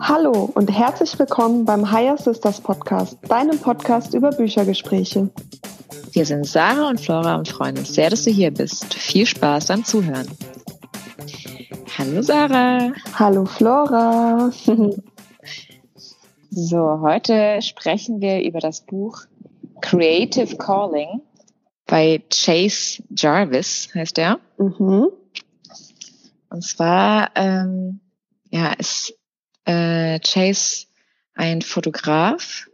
Hallo und herzlich willkommen beim Higher Sisters Podcast, deinem Podcast über Büchergespräche. Wir sind Sarah und Flora und freuen uns sehr, dass du hier bist. Viel Spaß beim Zuhören. Hallo Sarah. Hallo Flora. so, heute sprechen wir über das Buch Creative Calling bei Chase Jarvis, heißt er. Mhm. Und zwar ähm, ja, ist äh, Chase ein Fotograf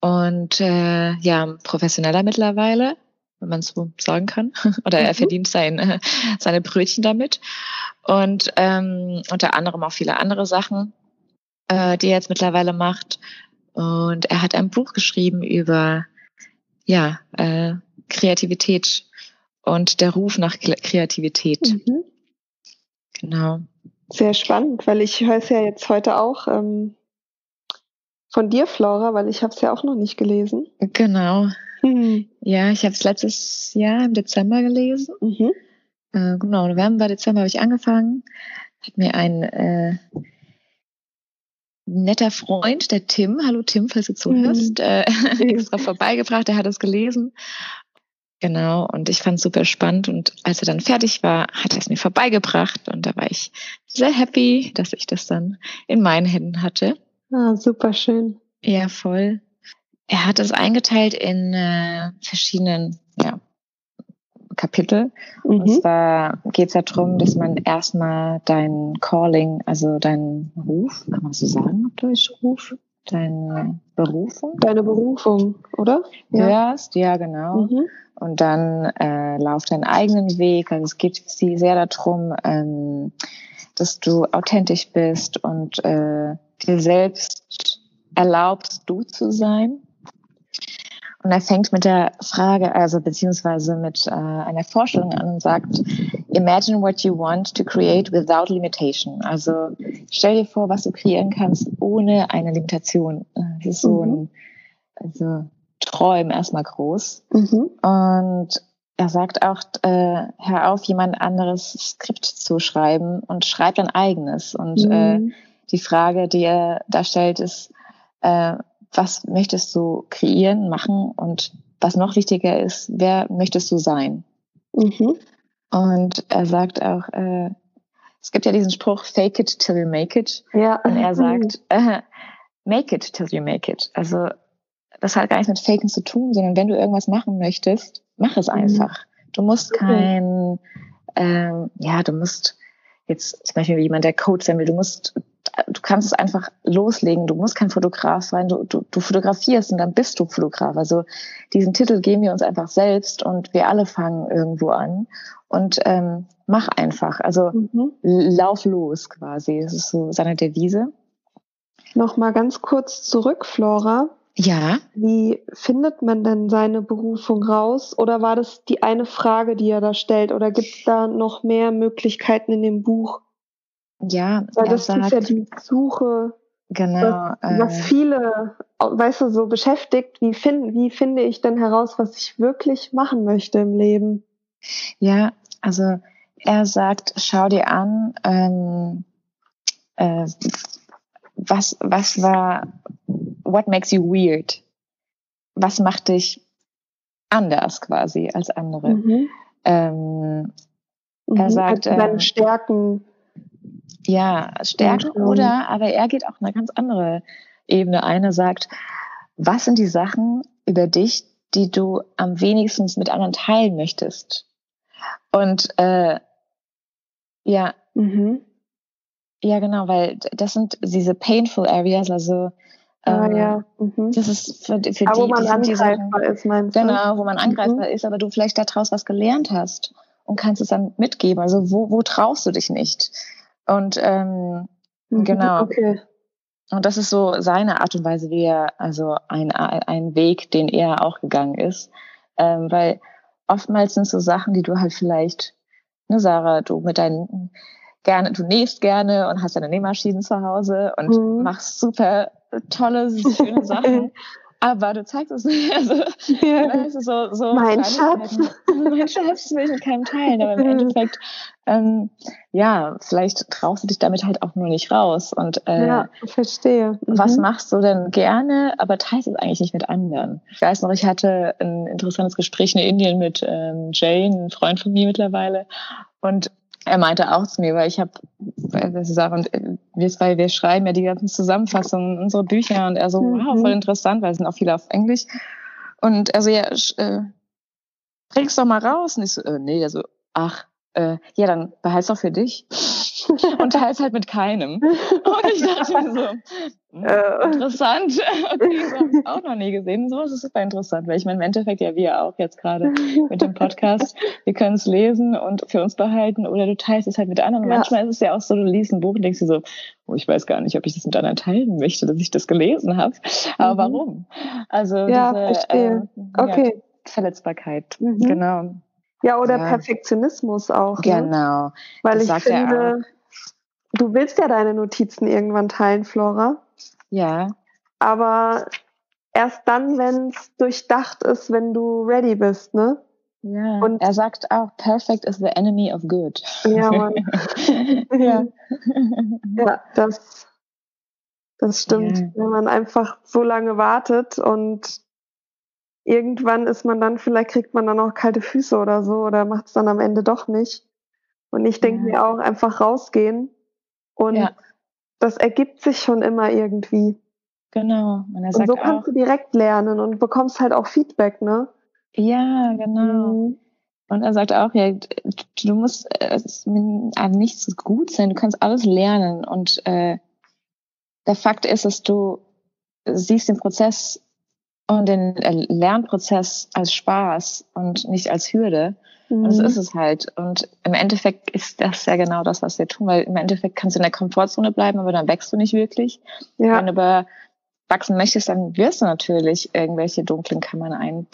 und äh, ja, professioneller mittlerweile, wenn man so sagen kann. Oder er mhm. verdient sein, seine Brötchen damit. Und ähm, unter anderem auch viele andere Sachen, äh, die er jetzt mittlerweile macht. Und er hat ein Buch geschrieben über ja, äh, Kreativität und der Ruf nach Kreativität. Mhm. Genau. Sehr spannend, weil ich höre es ja jetzt heute auch ähm, von dir, Flora, weil ich habe es ja auch noch nicht gelesen. Genau. Mhm. Ja, ich habe es letztes Jahr im Dezember gelesen. Mhm. Äh, genau, November, Dezember habe ich angefangen. Hat mir ein äh, netter Freund, der Tim, hallo Tim, falls du zuhörst, mhm. äh, extra vorbeigebracht, der hat es gelesen. Genau, und ich fand es super spannend und als er dann fertig war, hat er es mir vorbeigebracht und da war ich sehr happy, dass ich das dann in meinen Händen hatte. Ah, super schön. Ja, voll. Er hat es eingeteilt in äh, verschiedenen ja, Kapitel. Mhm. Und zwar geht es ja darum, dass man erstmal dein Calling, also deinen Ruf, kann man so sagen, Durchruf, deine Berufung. Deine Berufung, oder? Ja. Hörst, ja, genau. Mhm. Und dann äh, lauf deinen eigenen Weg. Also es geht sie sehr darum, ähm, dass du authentisch bist und äh, dir selbst erlaubst, du zu sein. Und er fängt mit der Frage, also beziehungsweise mit äh, einer Vorstellung an und sagt, Imagine what you want to create without limitation. Also stell dir vor, was du kreieren kannst ohne eine Limitation. Das ist so mhm. ein, also Träumen erstmal groß. Mhm. Und er sagt auch, äh, hör auf, jemand anderes Skript zu schreiben und schreib dein eigenes. Und äh, mhm. äh, die Frage, die er da stellt, ist, äh, was möchtest du kreieren, machen und was noch wichtiger ist, wer möchtest du sein? Mhm. Und er sagt auch, äh, es gibt ja diesen Spruch, fake it till you make it. Ja. Und er sagt, äh, make it till you make it. Also das hat gar nichts mit Faken zu tun, sondern wenn du irgendwas machen möchtest, mach es mhm. einfach. Du musst kein, ähm, ja, du musst jetzt zum Beispiel jemand, der Coach sein will, du musst du kannst es einfach loslegen. Du musst kein Fotograf sein. Du, du, du fotografierst und dann bist du Fotograf. Also diesen Titel geben wir uns einfach selbst und wir alle fangen irgendwo an. Und ähm, mach einfach. Also mhm. lauf los quasi. Das ist so seine Devise. Nochmal ganz kurz zurück, Flora. Ja. Wie findet man denn seine Berufung raus? Oder war das die eine Frage, die er da stellt? Oder gibt es da noch mehr Möglichkeiten in dem Buch? Ja, weil das sagt, ist ja die Suche, genau, was, was, äh, viele, weißt du, so beschäftigt. Wie finde, wie finde ich denn heraus, was ich wirklich machen möchte im Leben? Ja, also er sagt, schau dir an, ähm, äh, was, was war, what makes you weird? Was macht dich anders quasi als andere? Mhm. Ähm, er mhm, sagt, also seine äh, Stärken ja, Stärke mhm. oder, aber er geht auch eine ganz andere Ebene ein. Er sagt, was sind die Sachen über dich, die du am wenigsten mit anderen teilen möchtest? Und äh, ja, mhm. ja genau, weil das sind diese painful areas, also Ah, ähm, ja. Mhm. Das ist für, für aber die, wo man angreifbar ist, meinst du? Genau, wo man angreifbar mhm. ist, aber du vielleicht daraus was gelernt hast und kannst es dann mitgeben. Also wo, wo traust du dich nicht? Und ähm, mhm, genau. Okay. Und das ist so seine Art und Weise, wie er, also ein, ein Weg, den er auch gegangen ist. Ähm, weil oftmals sind so Sachen, die du halt vielleicht, ne, Sarah, du mit deinen gerne, du nähst gerne und hast deine Nähmaschinen zu Hause und mhm. machst super tolle, schöne Sachen. aber du zeigst es nicht. Also, ja. weißt du, so, so mein Schatz. mein Schatz will ich mit keinem teilen, aber im Endeffekt, ähm, ja, vielleicht traust du dich damit halt auch nur nicht raus. Und äh, ja, verstehe. Mhm. Was machst du denn gerne, aber teilst es eigentlich nicht mit anderen? Ich weiß noch, ich hatte ein interessantes Gespräch in Indien mit ähm, Jane, ein Freund von mir mittlerweile. Und er meinte auch zu mir, weil ich habe, ist auch, und wir zwei, wir schreiben ja die ganzen Zusammenfassungen unserer Bücher und er so, mhm. wow, voll interessant, weil es sind auch viele auf Englisch. Und er so, ja, äh, bring's doch mal raus. Und ich so, äh, nee, der so, ach, äh, ja, dann behalt's doch für dich. und teils halt mit keinem. Und ich dachte mir so, hm, äh. interessant. Okay, so habe ich auch noch nie gesehen. So ist es super interessant, weil ich meine, im Endeffekt ja wir auch jetzt gerade mit dem Podcast, wir können es lesen und für uns behalten oder du teilst es halt mit anderen. Und ja. manchmal ist es ja auch so, du liest ein Buch und denkst dir so, oh, ich weiß gar nicht, ob ich das mit anderen teilen möchte, dass ich das gelesen habe. Aber mhm. warum? Also ja, diese äh, okay. Ja, Verletzbarkeit, mhm. genau. Ja, oder ja. Perfektionismus auch. Ne? Genau. Weil das ich finde, du willst ja deine Notizen irgendwann teilen, Flora. Ja. Aber erst dann, wenn es durchdacht ist, wenn du ready bist, ne? Ja. Und er sagt auch, perfect is the enemy of good. Ja, Mann. ja. ja, das, das stimmt. Ja. Wenn man einfach so lange wartet und irgendwann ist man dann, vielleicht kriegt man dann auch kalte Füße oder so oder macht es dann am Ende doch nicht. Und ich denke ja. mir auch einfach rausgehen und ja. das ergibt sich schon immer irgendwie. Genau. Und, er sagt und so kannst auch, du direkt lernen und bekommst halt auch Feedback, ne? Ja, genau. Mhm. Und er sagt auch, ja, du musst äh, an nichts gut sein, du kannst alles lernen. Und äh, der Fakt ist, dass du siehst den Prozess und den äh, Lernprozess als Spaß und nicht als Hürde. Mhm. Und das ist es halt. Und im Endeffekt ist das ja genau das, was wir tun, weil im Endeffekt kannst du in der Komfortzone bleiben, aber dann wächst du nicht wirklich. Ja. Wenn du aber wachsen möchtest, dann wirst du natürlich irgendwelche dunklen Kammern ein,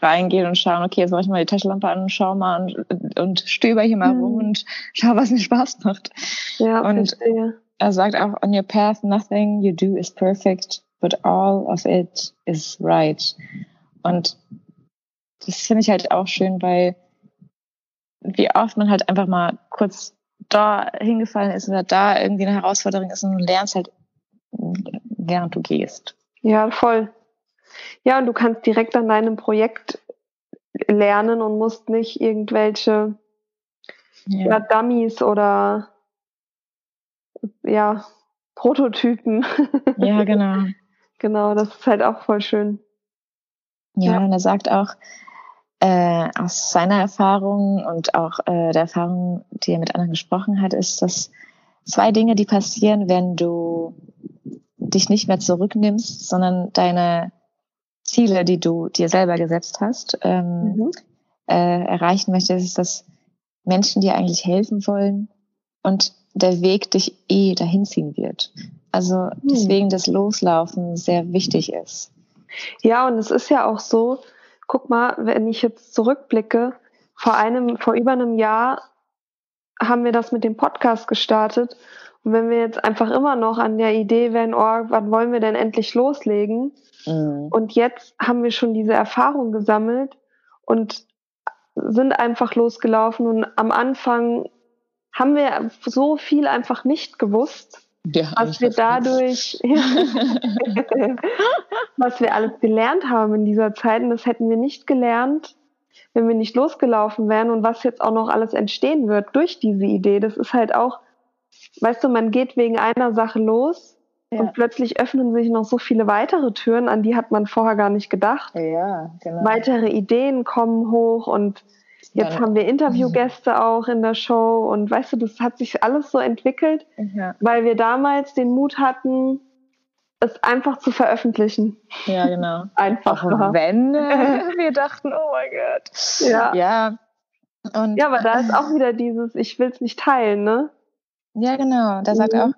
reingehen und schauen, okay, jetzt mache ich mal die Taschenlampe an und schau mal und, und stöber hier mal mhm. rum und schau, was mir Spaß macht. Ja, und verstehe. er sagt auch, on your path, nothing you do is perfect, but all of it is right. Und das finde ich halt auch schön, weil wie oft man halt einfach mal kurz da hingefallen ist oder da irgendwie eine Herausforderung ist und du lernst halt, während du gehst. Ja, voll. Ja, und du kannst direkt an deinem Projekt lernen und musst nicht irgendwelche ja. ja Dummies oder ja, Prototypen. Ja, genau. genau, das ist halt auch voll schön. Ja, ja. und er sagt auch, äh, aus seiner Erfahrung und auch äh, der Erfahrung, die er mit anderen gesprochen hat, ist, dass zwei Dinge, die passieren, wenn du dich nicht mehr zurücknimmst, sondern deine Ziele, die du dir selber gesetzt hast, ähm, mhm. äh, erreichen möchtest, ist, dass Menschen dir eigentlich helfen wollen und der Weg dich eh dahin ziehen wird. Also deswegen das Loslaufen sehr wichtig ist. Ja, und es ist ja auch so, guck mal, wenn ich jetzt zurückblicke, vor einem, vor über einem Jahr haben wir das mit dem Podcast gestartet. Und wenn wir jetzt einfach immer noch an der Idee wären, oh, wann wollen wir denn endlich loslegen? Mhm. Und jetzt haben wir schon diese Erfahrung gesammelt und sind einfach losgelaufen. Und am Anfang haben wir so viel einfach nicht gewusst. Ja, was wir dadurch, was wir alles gelernt haben in dieser Zeit, und das hätten wir nicht gelernt, wenn wir nicht losgelaufen wären und was jetzt auch noch alles entstehen wird durch diese Idee. Das ist halt auch, weißt du, man geht wegen einer Sache los ja. und plötzlich öffnen sich noch so viele weitere Türen, an die hat man vorher gar nicht gedacht. Ja, genau. Weitere Ideen kommen hoch und Jetzt haben wir Interviewgäste auch in der Show und weißt du, das hat sich alles so entwickelt, ja. weil wir damals den Mut hatten, es einfach zu veröffentlichen. Ja, genau. Einfach. Auch wenn äh, wir dachten, oh mein Gott. Ja. Ja. Und, ja, aber da ist auch wieder dieses, ich will es nicht teilen, ne? Ja, genau. Da mhm. sagt auch,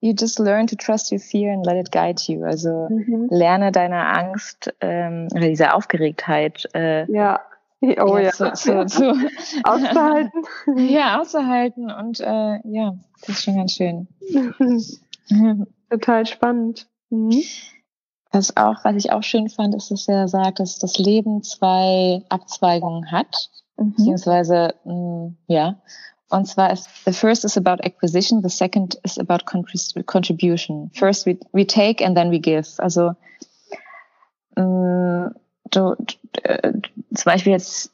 you just learn to trust your fear and let it guide you. Also mhm. lerne deine Angst ähm, oder diese Aufgeregtheit äh, ja. Oh ja. Zu, zu, zu auszuhalten. ja, auszuhalten und äh, ja, das ist schon ganz schön. Total spannend. Mhm. was auch, was ich auch schön fand, ist, dass er sagt, dass das Leben zwei Abzweigungen hat, mhm. beziehungsweise, mh, mm, ja. Und zwar ist, the first is about acquisition, the second is about contribution. First we, we take and then we give. Also, mh, mm, du, äh, zum Beispiel jetzt,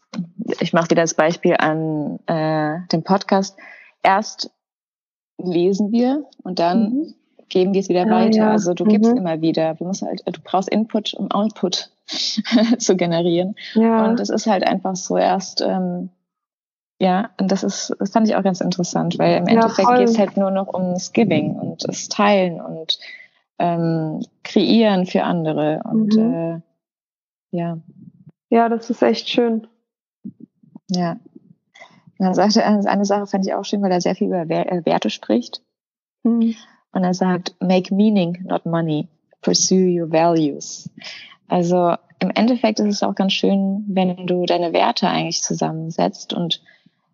ich mache wieder das Beispiel an äh, dem Podcast. Erst lesen wir und dann mhm. geben wir es wieder ah, weiter. Ja. Also du gibst mhm. immer wieder. Du musst halt, du brauchst Input, um Output zu generieren. Ja. Und es ist halt einfach so erst, ähm, ja, und das ist, das fand ich auch ganz interessant, weil im Endeffekt ja, geht es halt nur noch ums Giving und das Teilen und ähm, Kreieren für andere. Und mhm. äh, ja. Ja, das ist echt schön. Ja. Dann sagte er, eine Sache fand ich auch schön, weil er sehr viel über äh, Werte spricht. Mhm. Und er sagt, make meaning, not money. Pursue your values. Also im Endeffekt ist es auch ganz schön, wenn du deine Werte eigentlich zusammensetzt und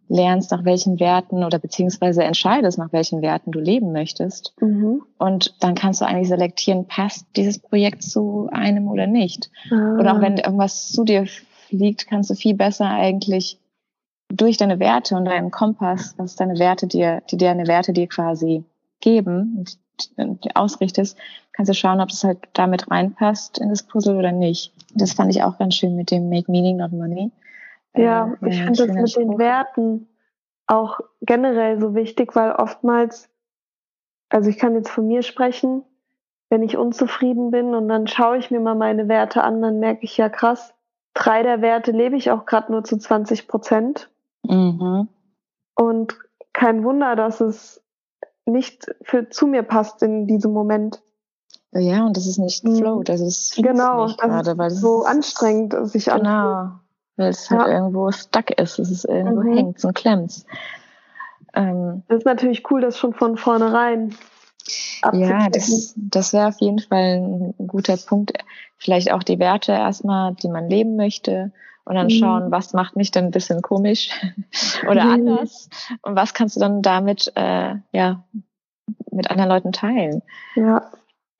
lernst, nach welchen Werten oder beziehungsweise entscheidest, nach welchen Werten du leben möchtest. Mhm. Und dann kannst du eigentlich selektieren, passt dieses Projekt zu einem oder nicht. Ah. Oder auch wenn irgendwas zu dir fliegt, kannst du viel besser eigentlich durch deine Werte und deinen Kompass, was deine Werte dir, die deine Werte dir quasi geben und ausrichtest, kannst du schauen, ob es halt damit reinpasst in das Puzzle oder nicht. Das fand ich auch ganz schön mit dem Make Meaning, Not Money. Ja, äh, ich finde das mit Spruch. den Werten auch generell so wichtig, weil oftmals, also ich kann jetzt von mir sprechen, wenn ich unzufrieden bin und dann schaue ich mir mal meine Werte an, dann merke ich ja krass, drei der Werte lebe ich auch gerade nur zu 20 Prozent. Mhm. Und kein Wunder, dass es nicht für, zu mir passt in diesem Moment. Ja, und das ist nicht mhm. Flow, das ist genau, das gerade, weil es so anstrengend sich genau, anfühlt. Weil es halt ja. irgendwo stuck ist, es ist irgendwo mhm. hängt und klemmt. Ähm, das ist natürlich cool, das schon von vornherein ja, das, das wäre auf jeden Fall ein guter Punkt. Vielleicht auch die Werte erstmal, die man leben möchte und dann mhm. schauen, was macht mich denn ein bisschen komisch oder mhm. anders und was kannst du dann damit äh, ja mit anderen Leuten teilen. Ja.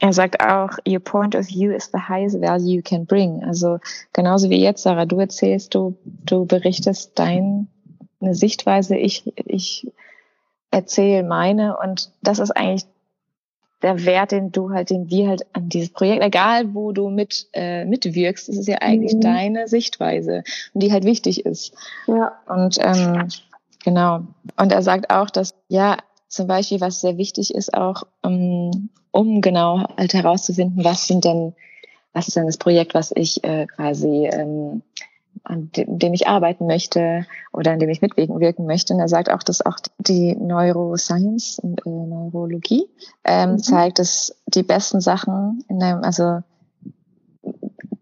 Er sagt auch, your point of view is the highest value you can bring. Also genauso wie jetzt, Sarah, du erzählst, du, du berichtest deine Sichtweise, ich, ich erzähle meine und das ist eigentlich der Wert, den du halt, den wir halt an dieses Projekt, egal wo du mit äh, mitwirkst, ist ja eigentlich mhm. deine Sichtweise und die halt wichtig ist. Ja. Und ähm, genau. Und er sagt auch, dass ja zum Beispiel, was sehr wichtig ist, auch um, um genau halt herauszufinden, was sind denn, was ist denn das Projekt, was ich äh, quasi ähm, an dem ich arbeiten möchte oder an dem ich mitwirken möchte. Und er sagt auch, dass auch die Neuroscience und äh, Neurologie ähm, mhm. zeigt, dass die besten Sachen in deinem, also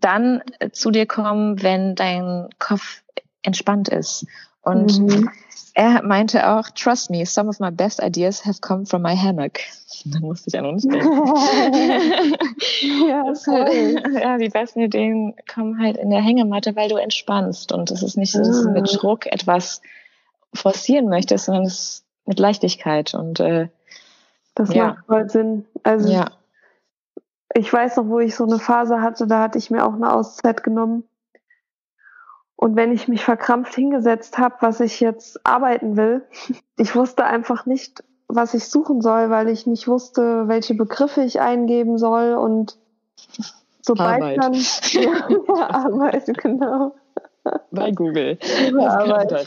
dann zu dir kommen, wenn dein Kopf entspannt ist. Und mhm. Er meinte auch, trust me, some of my best ideas have come from my hammock. Dann musste ich ja noch nicht denken. ja, halt, ja, die besten Ideen kommen halt in der Hängematte, weil du entspannst. Und es ist nicht so, dass du mit ah. Druck etwas forcieren möchtest, sondern es ist mit Leichtigkeit. Und äh, das ja. macht voll Sinn. Also ja. ich weiß noch, wo ich so eine Phase hatte, da hatte ich mir auch eine Auszeit genommen und wenn ich mich verkrampft hingesetzt habe, was ich jetzt arbeiten will, ich wusste einfach nicht, was ich suchen soll, weil ich nicht wusste, welche Begriffe ich eingeben soll und sobald Arbeit. dann ja, ja, Arbeit, genau. Bei Google. Arbeit.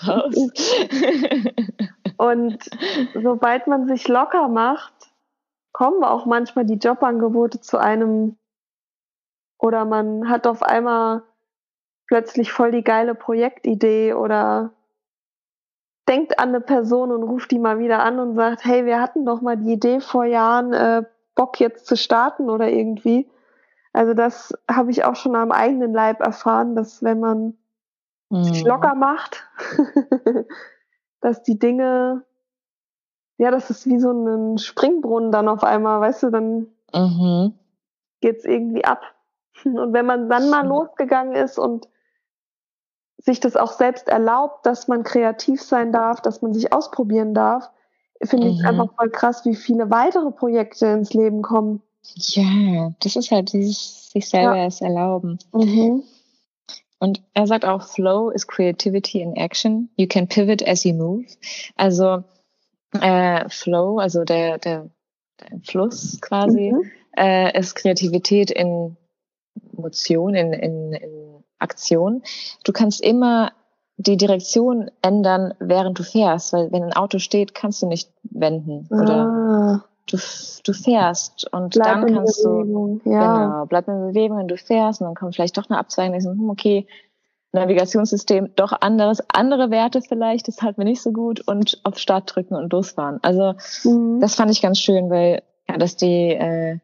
und sobald man sich locker macht, kommen auch manchmal die Jobangebote zu einem oder man hat auf einmal plötzlich voll die geile Projektidee oder denkt an eine Person und ruft die mal wieder an und sagt, hey, wir hatten doch mal die Idee vor Jahren, äh, Bock jetzt zu starten oder irgendwie. Also das habe ich auch schon am eigenen Leib erfahren, dass wenn man mhm. sich locker macht, dass die Dinge, ja, das ist wie so ein Springbrunnen dann auf einmal, weißt du, dann mhm. geht's irgendwie ab. Und wenn man dann mal losgegangen ist und sich das auch selbst erlaubt, dass man kreativ sein darf, dass man sich ausprobieren darf, finde mhm. ich einfach voll krass, wie viele weitere Projekte ins Leben kommen. Ja, das ist halt dieses sich selber ja. es erlauben. Mhm. Und er sagt auch, Flow is creativity in action. You can pivot as you move. Also äh, Flow, also der, der, der Fluss quasi, mhm. äh, ist Kreativität in Motion, in, in, in Aktion. Du kannst immer die Direktion ändern, während du fährst, weil wenn ein Auto steht, kannst du nicht wenden. Oder ah. du, du fährst und bleib dann kannst du ja. genau, bleib in Bewegung, wenn du fährst und dann kommt vielleicht doch eine Abzweigung, denkst, hm, okay, Navigationssystem doch anderes, andere Werte vielleicht, das halten wir nicht so gut und auf Start drücken und losfahren. Also mhm. das fand ich ganz schön, weil ja, dass die äh,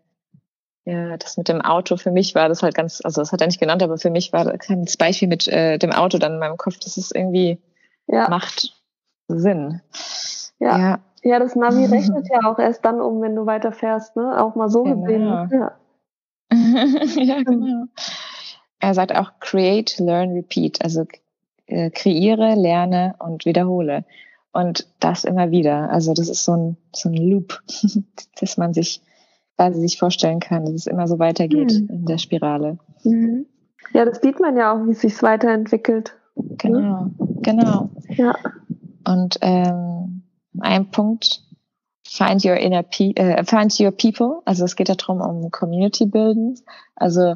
ja, das mit dem Auto für mich war das halt ganz, also das hat er nicht genannt, aber für mich war das Beispiel mit äh, dem Auto dann in meinem Kopf, das ist irgendwie ja. macht Sinn. Ja. ja. Ja, das Navi rechnet ja auch erst dann um, wenn du weiterfährst, ne? Auch mal so genau. gesehen. Ja. ja, genau. Er sagt auch create, learn, repeat. Also äh, kreiere, lerne und wiederhole. Und das immer wieder. Also das ist so ein, so ein Loop, dass man sich quasi sich vorstellen kann, dass es immer so weitergeht mhm. in der Spirale. Mhm. Ja, das sieht man ja auch, wie es sich weiterentwickelt. Genau, genau. Ja. Und ähm, ein Punkt, find your inner pe äh, find your people. Also es geht darum um Community bilden. Also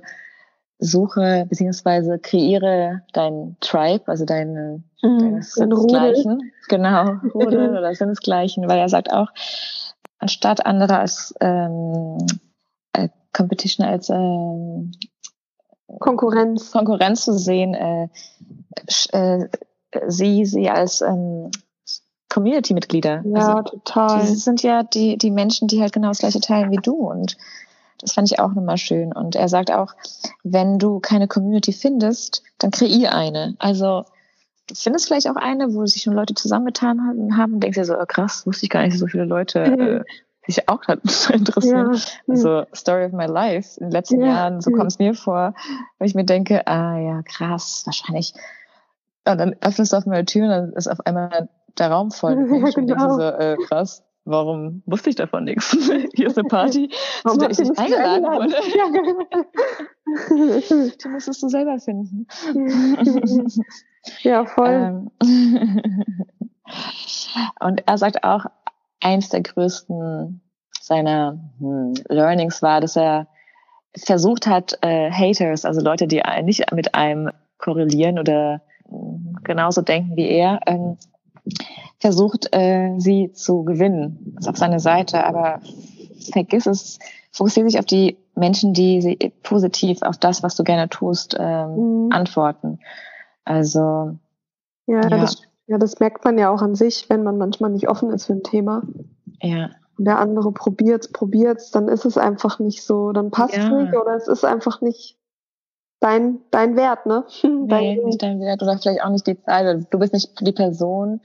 suche beziehungsweise kreiere dein Tribe, also deine, mhm, deine Sinnesgleichen. Genau, Rudel oder Sinnesgleichen, weil er sagt auch, anstatt andere als ähm, äh, Competition als ähm, Konkurrenz Konkurrenz zu sehen, äh, äh, sie sie als ähm, Community-Mitglieder. Ja, also, total. Die sind ja die die Menschen, die halt genau das gleiche teilen wie du und das fand ich auch nochmal schön. Und er sagt auch, wenn du keine Community findest, dann kreier eine. Also findest vielleicht auch eine, wo sich schon Leute zusammengetan haben, haben denkst dir so, oh, krass, wusste ich gar nicht, dass so viele Leute äh, sich auch dazu interessieren. Ja. Also Story of my life in den letzten ja. Jahren, so kommt es mir vor, weil ich mir denke, ah ja, krass, wahrscheinlich. Und dann öffnest du auf meine Tür und dann ist auf einmal der Raum voll. Ja, genau. so, äh, krass, warum wusste ich davon nichts? Hier ist eine Party, zu der ich nicht eingeladen wurde. Die musstest du selber finden. ja, voll. Ähm, und er sagt auch, eins der größten seiner hm, Learnings war, dass er versucht hat, äh, Haters, also Leute, die nicht mit einem korrelieren oder hm, genauso denken wie er, ähm, versucht, äh, sie zu gewinnen. Das ist auf seine Seite, aber vergiss es, fokussiere sich auf die Menschen, die sie positiv auf das, was du gerne tust, ähm, mhm. antworten. Also ja, ja. Das, ja, das merkt man ja auch an sich, wenn man manchmal nicht offen ist für ein Thema. Ja. Und der andere probiert's, probiert's, dann ist es einfach nicht so, dann passt ja. nicht oder es ist einfach nicht dein, dein Wert, ne? Dein nee, nicht dein Wert oder vielleicht auch nicht die Zeit. Du bist nicht die Person,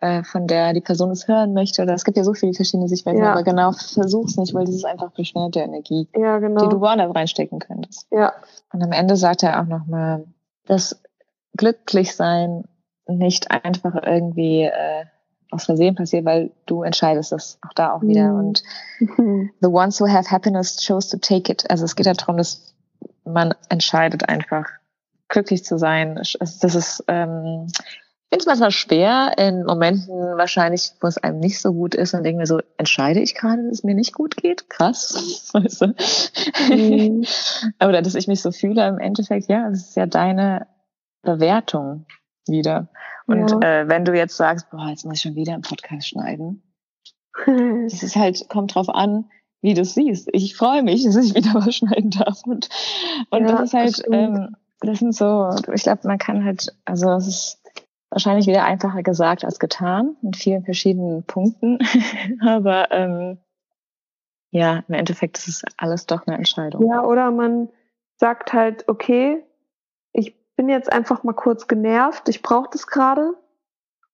äh, von der die Person es hören möchte. Oder es gibt ja so viele verschiedene Sichtweisen, ja. aber genau, versuch's nicht, weil das ist einfach beschwerte Energie, ja, genau. die du woanders reinstecken könntest. Ja. Und am Ende sagt er auch nochmal, dass glücklich sein nicht einfach irgendwie äh, aus Versehen passiert, weil du entscheidest das auch da auch wieder. Mhm. Und the ones who have happiness chose to take it. Also es geht ja darum, dass man entscheidet einfach glücklich zu sein. Das ist ähm, finde es manchmal schwer, in Momenten wahrscheinlich, wo es einem nicht so gut ist, und mir so, entscheide ich gerade, dass es mir nicht gut geht? Krass. Weißt du? Mhm. Oder dass ich mich so fühle, im Endeffekt, ja, es ist ja deine Bewertung wieder. Und ja. äh, wenn du jetzt sagst, boah, jetzt muss ich schon wieder einen Podcast schneiden, das ist halt, kommt drauf an, wie du es siehst. Ich freue mich, dass ich wieder was schneiden darf. Und, und ja, das ist halt, das, ähm, das sind so, ich glaube, man kann halt, also es ist wahrscheinlich wieder einfacher gesagt als getan in vielen verschiedenen Punkten. Aber ähm, ja, im Endeffekt ist es alles doch eine Entscheidung. Ja, oder man sagt halt, okay, ich bin jetzt einfach mal kurz genervt, ich brauche das gerade.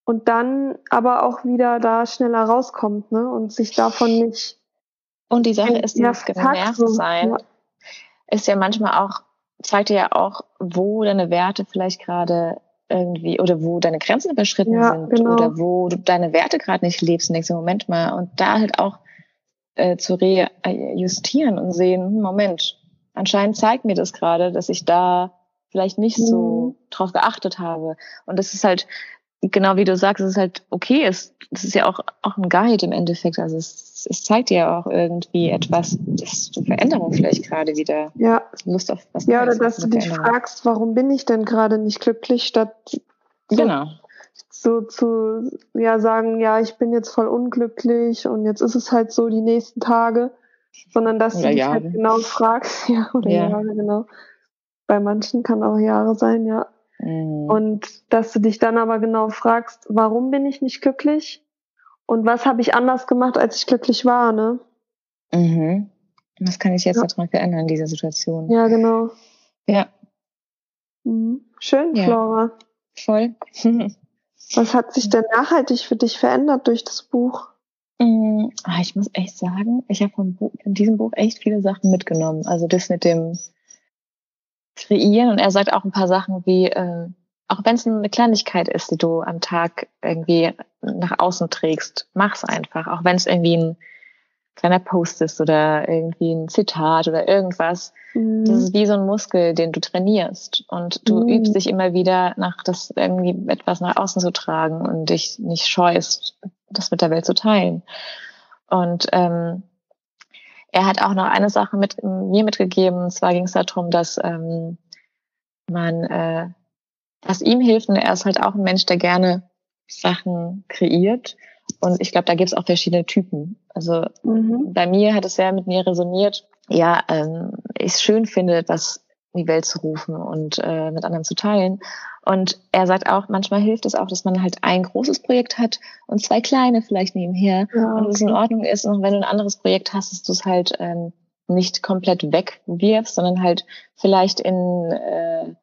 Und dann aber auch wieder da schneller rauskommt, ne? Und sich davon nicht. Und die Sache ist, dieses genervt sein ja. ist ja manchmal auch, zeigt dir ja auch, wo deine Werte vielleicht gerade irgendwie oder wo deine Grenzen überschritten ja, sind genau. oder wo du deine Werte gerade nicht lebst und denkst, Moment mal, und da halt auch äh, zu rejustieren und sehen, hm, Moment, anscheinend zeigt mir das gerade, dass ich da vielleicht nicht so mhm. drauf geachtet habe. Und das ist halt, genau wie du sagst, es ist halt okay, es, das ist ja auch, auch ein Guide im Endeffekt. Also es, es zeigt dir ja auch irgendwie etwas, dass du Veränderung vielleicht gerade wieder ja. Lust auf was Ja, oder dass du dich fragst, warum bin ich denn gerade nicht glücklich, statt genau. so zu ja sagen, ja, ich bin jetzt voll unglücklich und jetzt ist es halt so die nächsten Tage, sondern dass oder du dich halt genau fragst, ja, oder ja. Jahre, genau. Bei manchen kann auch Jahre sein, ja. Mhm. Und dass du dich dann aber genau fragst, warum bin ich nicht glücklich? Und was habe ich anders gemacht, als ich glücklich war, ne? Mhm. Was kann ich jetzt ja. daran verändern in dieser Situation? Ja, genau. Ja. Mhm. Schön, ja. Flora. Voll. was hat sich denn nachhaltig für dich verändert durch das Buch? Mhm. Ich muss echt sagen, ich habe von diesem Buch echt viele Sachen mitgenommen. Also das mit dem kreieren. Und er sagt auch ein paar Sachen wie, äh, auch wenn es eine Kleinigkeit ist, die du am Tag irgendwie nach außen trägst, mach's einfach. Auch wenn es irgendwie ein kleiner Post ist oder irgendwie ein Zitat oder irgendwas. Mhm. Das ist wie so ein Muskel, den du trainierst. Und du mhm. übst dich immer wieder nach das irgendwie etwas nach außen zu tragen und dich nicht scheust, das mit der Welt zu teilen. Und ähm, er hat auch noch eine Sache mit mir mitgegeben. Und zwar ging es darum, dass ähm, man, äh, was ihm hilft, und er ist halt auch ein Mensch, der gerne Sachen kreiert. Und ich glaube, da gibt es auch verschiedene Typen. Also mhm. bei mir hat es sehr mit mir resoniert. Ja, ähm, ich es schön finde, etwas in die Welt zu rufen und äh, mit anderen zu teilen. Und er sagt auch, manchmal hilft es auch, dass man halt ein großes Projekt hat und zwei kleine vielleicht nebenher ja, okay. und es in Ordnung ist. Und wenn du ein anderes Projekt hast, dass du es halt ähm, nicht komplett wegwirfst, sondern halt vielleicht in, äh,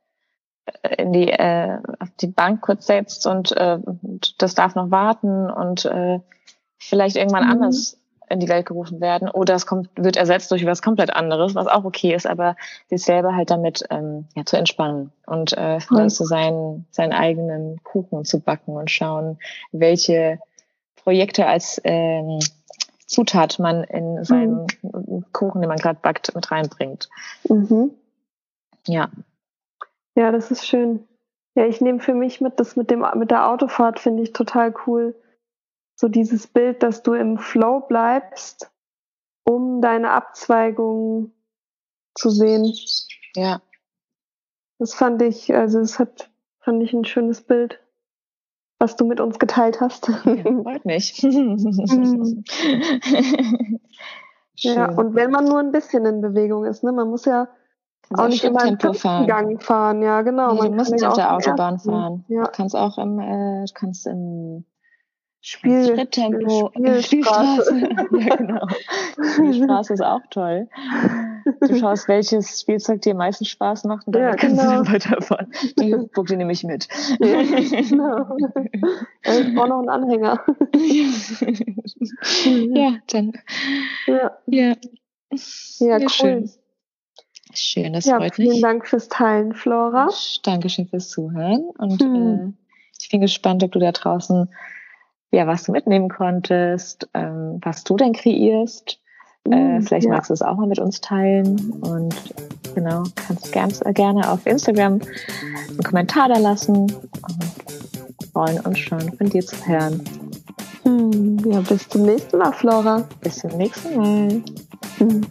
in die, äh, auf die Bank kurz setzt und, äh, und das darf noch warten und äh, vielleicht irgendwann mhm. anders in die Welt gerufen werden oder es kommt, wird ersetzt durch was komplett anderes, was auch okay ist, aber sich selber halt damit ähm, ja, zu entspannen und äh, mhm. so seinen, seinen eigenen Kuchen zu backen und schauen, welche Projekte als ähm, Zutat man in seinen mhm. Kuchen, den man gerade backt, mit reinbringt. Mhm. Ja. Ja, das ist schön. Ja, ich nehme für mich mit, das mit dem mit der Autofahrt finde ich total cool so dieses Bild, dass du im Flow bleibst, um deine Abzweigung zu sehen. Ja. Das fand ich, also es hat, fand ich ein schönes Bild, was du mit uns geteilt hast. Ja, freut mich. ja, und wenn man nur ein bisschen in Bewegung ist, ne, man muss ja auch, auch nicht immer im Gang fahren, ja, genau. Nee, man du musst nicht auf der Autobahn fahren. Ja. Du kannst auch im, äh, kannst im Spiel, Schritttempo, Spielstraße. ja, genau. Spielstraße ist auch toll. Du schaust, welches Spielzeug dir am meisten Spaß macht und dann ja, kannst genau. du dann weiterfahren. Die Hüpfburg, die nehme ich mit. Ja, genau. Ich brauche noch einen Anhänger. ja, dann. Ja. Ja, ja cool. Schön. Schön, das ja, freut vielen mich. Vielen Dank fürs Teilen, Flora. Dankeschön fürs Zuhören und hm. äh, ich bin gespannt, ob du da draußen ja, was du mitnehmen konntest, ähm, was du denn kreierst. Äh, mm, vielleicht ja. magst du es auch mal mit uns teilen und genau, kannst ganz gerne auf Instagram einen Kommentar da lassen und freuen uns schon von dir zu hören. Hm, ja, bis zum nächsten Mal, Flora. Bis zum nächsten Mal. Hm.